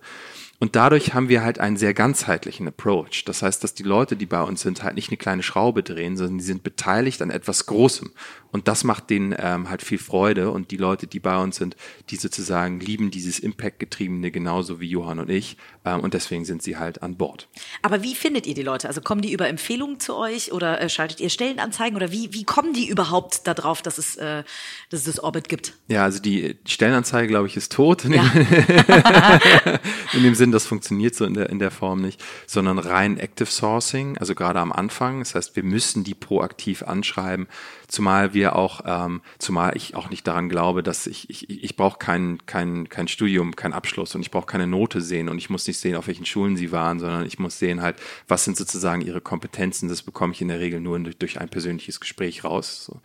Und dadurch haben wir halt einen sehr ganzheitlichen Approach. Das heißt, dass die Leute, die bei uns sind, halt nicht eine kleine Schraube drehen, sondern die sind beteiligt an etwas Großem. Und das macht denen ähm, halt viel Freude. Und die Leute, die bei uns sind, die sozusagen lieben dieses Impact-getriebene genauso wie Johann und ich. Ähm, und deswegen sind sie halt an Bord. Aber wie findet ihr die Leute? Also kommen die über Empfehlungen zu euch oder äh, schaltet ihr Stellenanzeigen oder wie, wie kommen die überhaupt darauf, dass es, äh, dass es das Orbit gibt? Ja, also die Stellenanzeige, glaube ich, ist tot. In, ja. in dem Sinn, das funktioniert so in der, in der Form nicht, sondern rein Active Sourcing, also gerade am Anfang. Das heißt, wir müssen die proaktiv anschreiben, zumal wir auch, ähm, zumal ich auch nicht daran glaube, dass ich, ich, ich brauche kein, kein, kein Studium, kein Abschluss und ich brauche keine Note sehen und ich muss nicht sehen, auf welchen Schulen sie waren, sondern ich muss sehen halt, was sind sozusagen ihre Kompetenzen. Das bekomme ich in der Regel nur durch, durch ein persönliches Gespräch raus. So.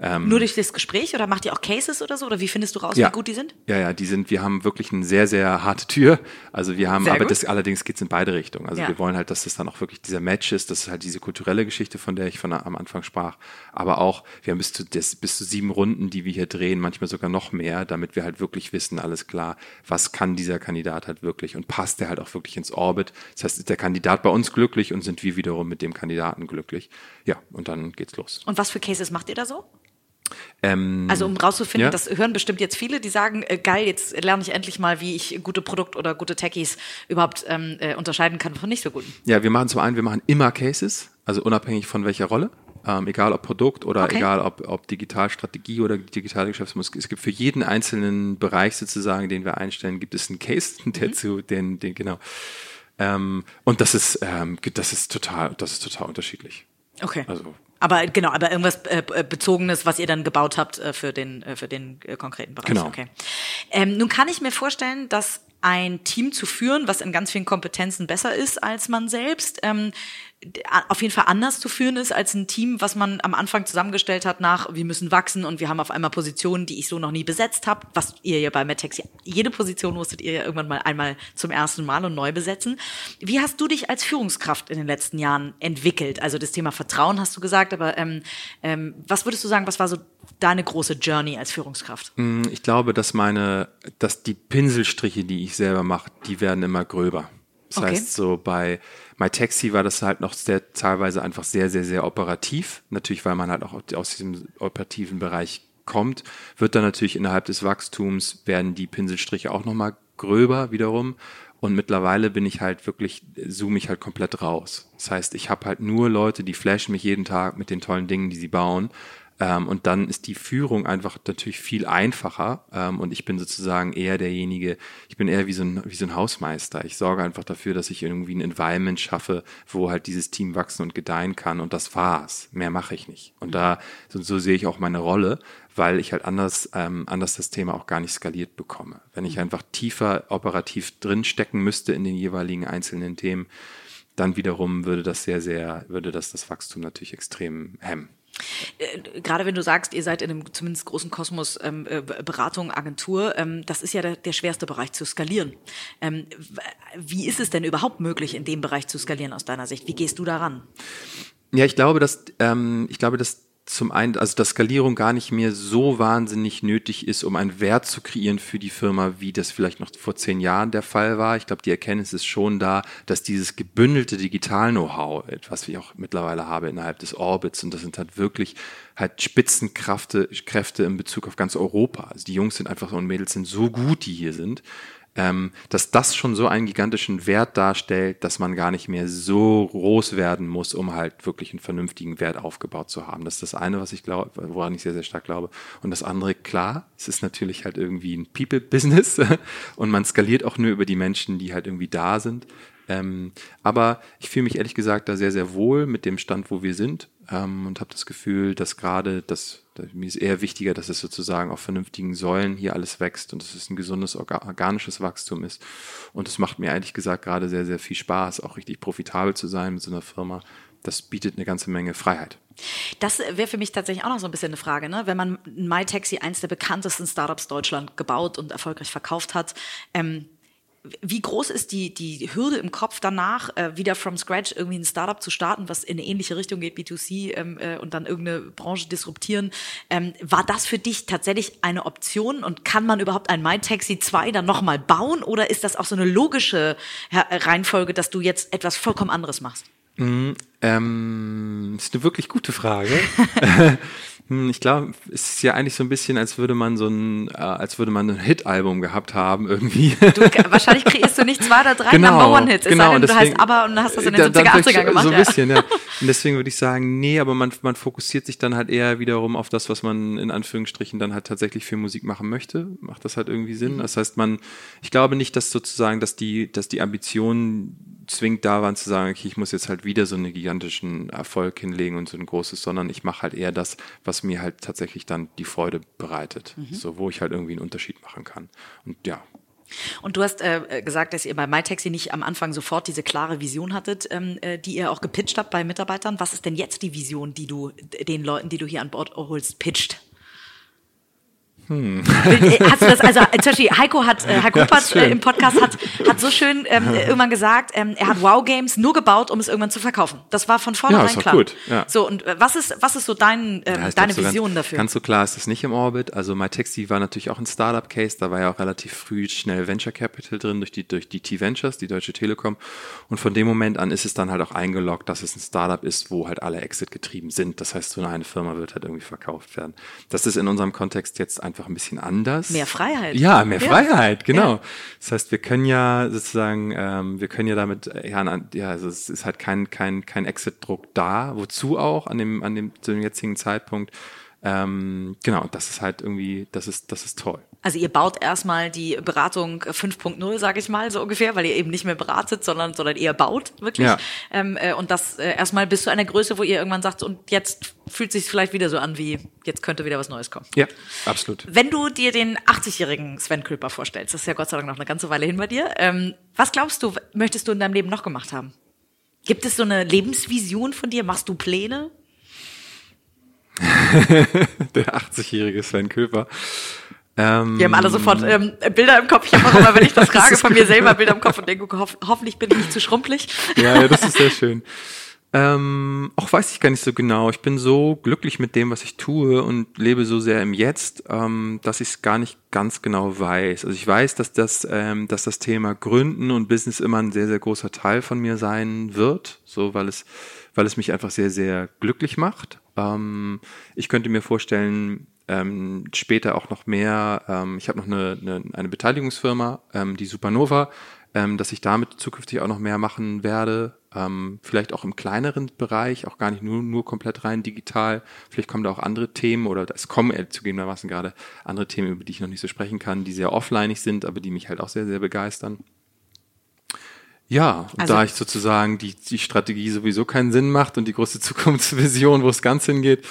Ähm, Nur durch das Gespräch oder macht ihr auch Cases oder so? Oder wie findest du raus, ja. wie gut die sind? Ja, ja, die sind, wir haben wirklich eine sehr, sehr harte Tür. Also wir haben, Sehr aber gut. das allerdings geht's in beide Richtungen. Also Ja. wir wollen halt, dass das dann auch wirklich dieser Match ist, das ist halt diese kulturelle Geschichte, von der ich von am Anfang sprach. Aber auch, wir haben bis zu, das, bis zu sieben Runden, die wir hier drehen, manchmal sogar noch mehr, damit wir halt wirklich wissen, alles klar, was kann dieser Kandidat halt wirklich und passt der halt auch wirklich ins Orbit. Das heißt, ist der Kandidat bei uns glücklich und sind wir wiederum mit dem Kandidaten glücklich. Ja, und dann geht's los. Und was für Cases macht ihr da so? Ähm, Also um rauszufinden, Ja. das hören bestimmt jetzt viele, die sagen, äh, geil, jetzt lerne ich endlich mal, wie ich gute Produkt- oder gute Techies überhaupt ähm, äh, unterscheiden kann von nicht so guten. Ja, wir machen zum einen, wir machen immer Cases, also unabhängig von welcher Rolle. Ähm, egal ob Produkt oder Okay. egal ob, ob Digitalstrategie oder digitale Geschäftsmuskel. Es gibt für jeden einzelnen Bereich sozusagen, den wir einstellen, gibt es einen Case, der zu den, den genau. Ähm, und das ist, ähm, das ist total, das ist total unterschiedlich. Okay. Also Aber genau, aber irgendwas äh, äh, Bezogenes, was ihr dann gebaut habt äh, für den, äh, für den äh, konkreten Bereich. Genau. Okay. Ähm, nun kann ich mir vorstellen, dass ein Team zu führen, was in ganz vielen Kompetenzen besser ist als man selbst, ähm, auf jeden Fall anders zu führen ist als ein Team, was man am Anfang zusammengestellt hat nach, wir müssen wachsen und wir haben auf einmal Positionen, die ich so noch nie besetzt habe, was ihr ja bei Metex, ja- jede Position musstet ihr ja irgendwann mal einmal zum ersten Mal und neu besetzen. Wie hast du dich als Führungskraft in den letzten Jahren entwickelt? Also das Thema Vertrauen hast du gesagt, aber ähm, ähm, was würdest du sagen, was war so deine große Journey als Führungskraft? Ich glaube, dass meine, dass die Pinselstriche, die ich selber mache, die werden immer gröber. Das Okay. heißt, so bei MyTaxi war das halt noch sehr, teilweise einfach sehr, sehr, sehr operativ. Natürlich, weil man halt auch aus diesem operativen Bereich kommt, wird dann natürlich innerhalb des Wachstums werden die Pinselstriche auch nochmal gröber wiederum. Und mittlerweile bin ich halt wirklich, zoome ich halt komplett raus. Das heißt, ich habe halt nur Leute, die flashen mich jeden Tag mit den tollen Dingen, die sie bauen. Ähm, und dann ist die Führung einfach natürlich viel einfacher. Ähm, und ich bin sozusagen eher derjenige, ich bin eher wie so, ein, wie so ein Hausmeister. Ich sorge einfach dafür, dass ich irgendwie ein Environment schaffe, wo halt dieses Team wachsen und gedeihen kann. Und das war's. Mehr mache ich nicht. Und da, so, so sehe ich auch meine Rolle, weil ich halt anders, ähm, anders das Thema auch gar nicht skaliert bekomme. Wenn ich einfach tiefer operativ drinstecken müsste in den jeweiligen einzelnen Themen, dann wiederum würde das sehr, sehr, würde das das Wachstum natürlich extrem hemmen. Äh, gerade wenn du sagst, ihr seid in einem zumindest großen Kosmos ähm, äh, Beratung, Agentur, ähm, das ist ja der, der, schwerste Bereich zu skalieren. Ähm, wie ist es denn überhaupt möglich, in dem Bereich zu skalieren aus deiner Sicht? Wie gehst du daran? Ja, ich glaube, dass ähm, ich glaube, dass zum einen, also dass Skalierung gar nicht mehr so wahnsinnig nötig ist, um einen Wert zu kreieren für die Firma, wie das vielleicht noch vor zehn Jahren der Fall war. Ich glaube, die Erkenntnis ist schon da, dass dieses gebündelte Digital-Know-how, etwas wie ich auch mittlerweile habe innerhalb des Orbits, und das sind halt wirklich halt Spitzenkräfte Kräfte in Bezug auf ganz Europa. Also die Jungs sind einfach und Mädels sind so gut, die hier sind, ähm, dass das schon so einen gigantischen Wert darstellt, dass man gar nicht mehr so groß werden muss, um halt wirklich einen vernünftigen Wert aufgebaut zu haben. Das ist das eine, was ich glaube, woran ich sehr, sehr stark glaube. Und das andere, klar, es ist natürlich halt irgendwie ein People-Business und man skaliert auch nur über die Menschen, die halt irgendwie da sind. Ähm, aber ich fühle mich ehrlich gesagt da sehr, sehr wohl mit dem Stand, wo wir sind ähm, und habe das Gefühl, dass gerade das, mir ist eher wichtiger, dass es sozusagen auf vernünftigen Säulen hier alles wächst und dass es ein gesundes organisches Wachstum ist. Und es macht mir ehrlich gesagt gerade sehr, sehr viel Spaß, auch richtig profitabel zu sein mit so einer Firma. Das bietet eine ganze Menge Freiheit. Das wäre für mich tatsächlich auch noch so ein bisschen eine Frage, ne? Wenn man MyTaxi, eins der bekanntesten Startups Deutschland, gebaut und erfolgreich verkauft hat, ähm, wie groß ist die, die Hürde im Kopf danach, äh, wieder from scratch irgendwie ein Startup zu starten, was in eine ähnliche Richtung geht, B2C ähm, äh, und dann irgendeine Branche disruptieren? Ähm, war das für dich tatsächlich eine Option und kann man überhaupt ein MyTaxi 2 dann nochmal bauen oder ist das auch so eine logische Reihenfolge, dass du jetzt etwas vollkommen anderes machst? Mm, ähm, ist eine wirklich gute Frage. Hm, ich glaube, es ist ja eigentlich so ein bisschen, als würde man so ein, äh, als würde man ein Hit-Album gehabt haben irgendwie. Du, wahrscheinlich kreierst du nicht zwei oder drei genau, Number One-Hits. Genau, denn, du heißt aber und hast das in den 70er, 80er gemacht. So ein bisschen, ja. Und deswegen würde ich sagen, nee, aber man, man fokussiert sich dann halt eher wiederum auf das, was man in Anführungsstrichen dann halt tatsächlich für Musik machen möchte. Macht das halt irgendwie Sinn? Mhm. Das heißt, man, ich glaube nicht, dass sozusagen, dass die, dass die Ambition zwingend da waren zu sagen, okay, ich muss jetzt halt wieder so einen gigantischen Erfolg hinlegen und so ein großes, sondern ich mache halt eher das, was mir halt tatsächlich dann die Freude bereitet. Mhm. So, wo ich halt irgendwie einen Unterschied machen kann. Und ja, und du hast äh, gesagt, dass ihr bei MyTaxi nicht am Anfang sofort diese klare Vision hattet, ähm, äh, die ihr auch gepitcht habt bei Mitarbeitern. Was ist denn jetzt die Vision, die du den Leuten, die du hier an Bord holst, pitcht? Hm. Hast du das, also zum Beispiel Heiko hat, äh, Heiko Huppert äh, im Podcast hat, hat so schön ähm, irgendwann gesagt, ähm, er hat Wow Games nur gebaut, um es irgendwann zu verkaufen. Das war von vornherein ja, klar. Gut, ja. So, und äh, was ist, was ist so dein, ähm, ja, deine Vision so ganz, dafür? Ganz so klar ist es nicht im Orbit. Also MyTaxi war natürlich auch ein Startup-Case, da war ja auch relativ früh schnell Venture Capital drin durch die, durch die T-Ventures, die Deutsche Telekom. Und von dem Moment an ist es dann halt auch eingeloggt, dass es ein Startup ist, wo halt alle Exit getrieben sind. Das heißt, so eine Firma wird halt irgendwie verkauft werden. Das ist in unserem Kontext jetzt einfach ein bisschen anders. Mehr Freiheit. Ja, mehr ja. Freiheit, genau. Ja. Das heißt, wir können ja sozusagen, ähm, wir können ja damit, ja, ja, also es ist halt kein, kein, kein Exit-Druck da. Wozu auch an dem, an dem, zu dem jetzigen Zeitpunkt? Ähm, genau, das ist halt irgendwie, das ist, das ist toll. Also ihr baut erstmal die Beratung 5.0, sage ich mal, so ungefähr, weil ihr eben nicht mehr beratet, sondern, sondern eher baut, wirklich. Ja. Ähm, äh, und das äh, erstmal bis zu einer Größe, wo ihr irgendwann sagt, und jetzt fühlt sich vielleicht wieder so an, wie jetzt könnte wieder was Neues kommen. Ja, absolut. Wenn du dir den 80-jährigen Sven Külper vorstellst, das ist ja Gott sei Dank noch eine ganze Weile hin bei dir, ähm, was glaubst du, möchtest du in deinem Leben noch gemacht haben? Gibt es so eine Lebensvision von dir? Machst du Pläne? Der 80-jährige Sven Külper. Ähm, Wir haben alle sofort ähm, Bilder im Kopf. Ich habe auch immer, wenn ich das frage, von mir selber Bilder im Kopf und denke, ho hoffentlich bin ich nicht zu schrumpelig. Ja, ja das ist sehr schön. Ähm, auch weiß ich gar nicht so genau. Ich bin so glücklich mit dem, was ich tue und lebe so sehr im Jetzt, ähm, dass ich es gar nicht ganz genau weiß. Also ich weiß, dass das, ähm, dass das Thema Gründen und Business immer ein sehr, sehr großer Teil von mir sein wird, so weil es, weil es mich einfach sehr, sehr glücklich macht. Ähm, ich könnte mir vorstellen, ähm, später auch noch mehr, ähm, ich habe noch eine, eine, eine Beteiligungsfirma, ähm, die Supernova, ähm, dass ich damit zukünftig auch noch mehr machen werde. Ähm, vielleicht auch im kleineren Bereich, auch gar nicht nur, nur komplett rein digital. Vielleicht kommen da auch andere Themen oder es kommen äh, zugegebenermaßen gerade andere Themen, über die ich noch nicht so sprechen kann, die sehr offlineig sind, aber die mich halt auch sehr, sehr begeistern. Ja, und also, da ich sozusagen die, die Strategie sowieso keinen Sinn macht und die große Zukunftsvision, wo es ganz hingeht,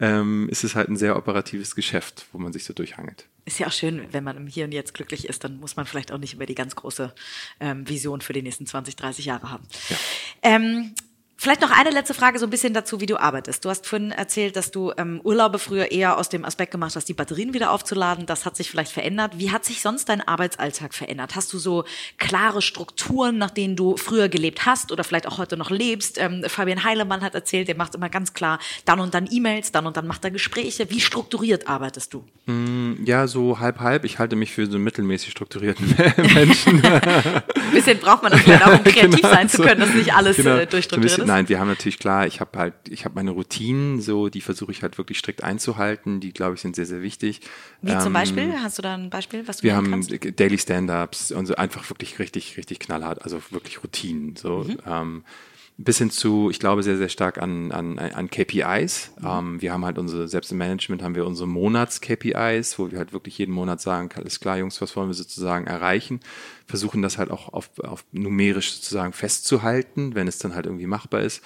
ähm, ist es halt ein sehr operatives Geschäft, wo man sich so durchhangelt. Ist ja auch schön, wenn man im Hier und Jetzt glücklich ist, dann muss man vielleicht auch nicht über die ganz große ähm, Vision für die nächsten 20, 30 Jahre haben. Ja. Ähm, Vielleicht noch eine letzte Frage so ein bisschen dazu, wie du arbeitest. Du hast vorhin erzählt, dass du ähm, Urlaube früher eher aus dem Aspekt gemacht hast, die Batterien wieder aufzuladen. Das hat sich vielleicht verändert. Wie hat sich sonst dein Arbeitsalltag verändert? Hast du so klare Strukturen, nach denen du früher gelebt hast oder vielleicht auch heute noch lebst? Ähm, Fabian Heilemann hat erzählt, der macht immer ganz klar dann und dann E-Mails, dann und dann macht er Gespräche. Wie strukturiert arbeitest du? Mm, ja, so halb halb. Ich halte mich für so einen mittelmäßig strukturierten Menschen. Ein bisschen braucht man das ja auch, um kreativ genau, sein zu können, dass nicht alles genau, äh, durchstrukturiert so ist. Nein, wir haben natürlich klar, ich habe halt, ich habe meine Routinen, so die versuche ich halt wirklich strikt einzuhalten. Die glaube ich sind sehr sehr wichtig. Wie ähm, zum Beispiel? Hast du da ein Beispiel, was du Wir haben kannst? Daily Stand-ups und so einfach wirklich richtig richtig knallhart, also wirklich Routinen. So. Mhm. Ähm, bis hin zu, ich glaube, sehr, sehr stark an, an, an KPIs. Mhm. Ähm, wir haben halt unsere, selbst im Management haben wir unsere Monats-KPIs, wo wir halt wirklich jeden Monat sagen, alles klar, Jungs, was wollen wir sozusagen erreichen? Versuchen das halt auch auf, auf numerisch sozusagen festzuhalten, wenn es dann halt irgendwie machbar ist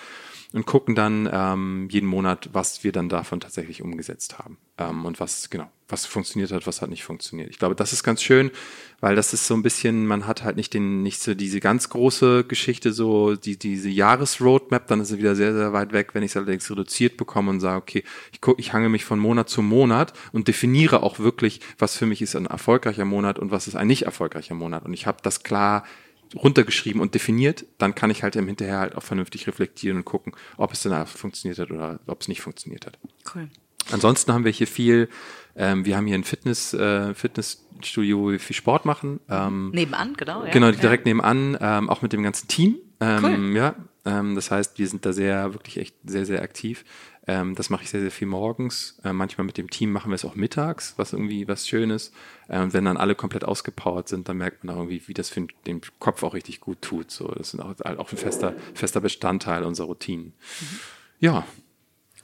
und gucken dann ähm, jeden Monat, was wir dann davon tatsächlich umgesetzt haben ähm, und was genau, was funktioniert hat, was hat nicht funktioniert. Ich glaube, das ist ganz schön, weil das ist so ein bisschen, man hat halt nicht den, nicht so diese ganz große Geschichte, so die diese Jahresroadmap, dann ist es wieder sehr sehr weit weg, wenn ich es allerdings reduziert bekomme und sage, okay, ich guck, ich hange mich von Monat zu Monat und definiere auch wirklich, was für mich ist ein erfolgreicher Monat und was ist ein nicht erfolgreicher Monat und ich habe das klar runtergeschrieben und definiert, dann kann ich halt im Hinterher halt auch vernünftig reflektieren und gucken, ob es dann funktioniert hat oder ob es nicht funktioniert hat. Cool. Ansonsten haben wir hier viel, ähm, wir haben hier ein Fitness, äh, Fitnessstudio, wo wir viel Sport machen. Ähm, nebenan, genau. Ja. Genau, direkt ja. nebenan, ähm, auch mit dem ganzen Team. Ähm, cool. Ja, das heißt, wir sind da sehr, wirklich echt sehr, sehr aktiv. Ähm, das mache ich sehr, sehr viel morgens. Äh, manchmal mit dem Team machen wir es auch mittags, was irgendwie was Schönes. Ähm, wenn dann alle komplett ausgepowert sind, dann merkt man auch irgendwie, wie das für den Kopf auch richtig gut tut. So, das ist auch, auch ein fester, fester Bestandteil unserer Routinen. Mhm. Ja,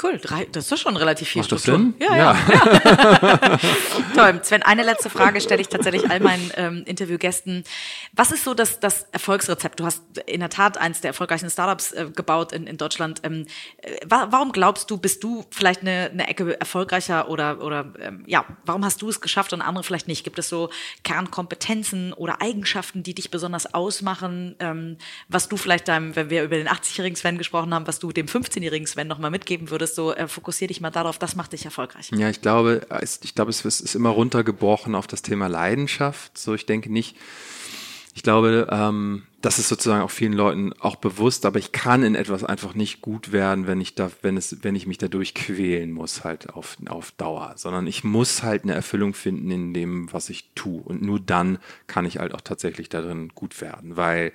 Cool, drei, das ist schon relativ viel Macht Struktur. Das Sinn? Ja, ja. ja. Toll. Sven, eine letzte Frage stelle ich tatsächlich all meinen ähm, Interviewgästen. Was ist so das, das Erfolgsrezept? Du hast in der Tat eins der erfolgreichsten Startups äh, gebaut in, in Deutschland. Ähm, äh, warum glaubst du, bist du vielleicht eine, eine Ecke erfolgreicher oder, oder ähm, ja, warum hast du es geschafft und andere vielleicht nicht? Gibt es so Kernkompetenzen oder Eigenschaften, die dich besonders ausmachen, ähm, was du vielleicht deinem, wenn wir über den 80-jährigen Sven gesprochen haben, was du dem 15-jährigen Sven nochmal mitgeben würdest? So, äh, fokussier dich mal darauf, das macht dich erfolgreich. Ja, ich glaube, ich glaube, es ist immer runtergebrochen auf das Thema Leidenschaft. So, ich denke nicht, ich glaube, ähm, das ist sozusagen auch vielen Leuten auch bewusst, aber ich kann in etwas einfach nicht gut werden, wenn ich da, wenn es, wenn ich mich dadurch quälen muss, halt auf, auf Dauer, sondern ich muss halt eine Erfüllung finden in dem, was ich tue. Und nur dann kann ich halt auch tatsächlich darin gut werden, weil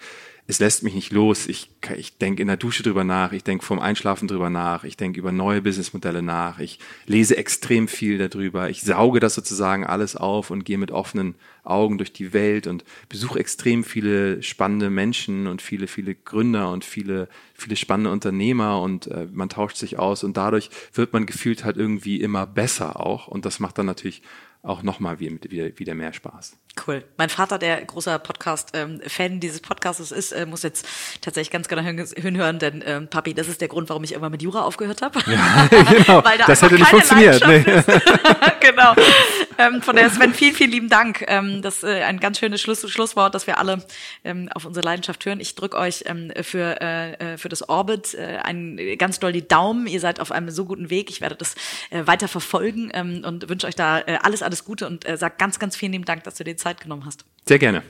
es lässt mich nicht los. Ich, ich denke in der Dusche drüber nach, ich denke vorm Einschlafen drüber nach, ich denke über neue Businessmodelle nach, ich lese extrem viel darüber, ich sauge das sozusagen alles auf und gehe mit offenen Augen durch die Welt und besuche extrem viele spannende Menschen und viele, viele Gründer und viele, viele spannende Unternehmer und äh, man tauscht sich aus und dadurch wird man gefühlt halt irgendwie immer besser auch und das macht dann natürlich auch nochmal wieder, wieder mehr Spaß. Cool. Mein Vater, der großer Podcast-Fan ähm, dieses Podcasts ist, äh, muss jetzt tatsächlich ganz genau hinhören, denn ähm, Papi, das ist der Grund, warum ich irgendwann mit Jura aufgehört habe. Ja, genau. Weil da das hätte nicht funktioniert. Nee. genau. Ähm, von daher, Sven, vielen, vielen lieben Dank. Ähm, das ist äh, ein ganz schönes Schluss, Schlusswort, dass wir alle ähm, auf unsere Leidenschaft hören. Ich drücke euch ähm, für, äh, für das Orbit äh, einen ganz doll die Daumen. Ihr seid auf einem so guten Weg. Ich werde das äh, weiter verfolgen ähm, und wünsche euch da äh, alles, alles Gute und äh, sag ganz, ganz vielen lieben Dank, dass du dir Zeit genommen hast. Sehr gerne.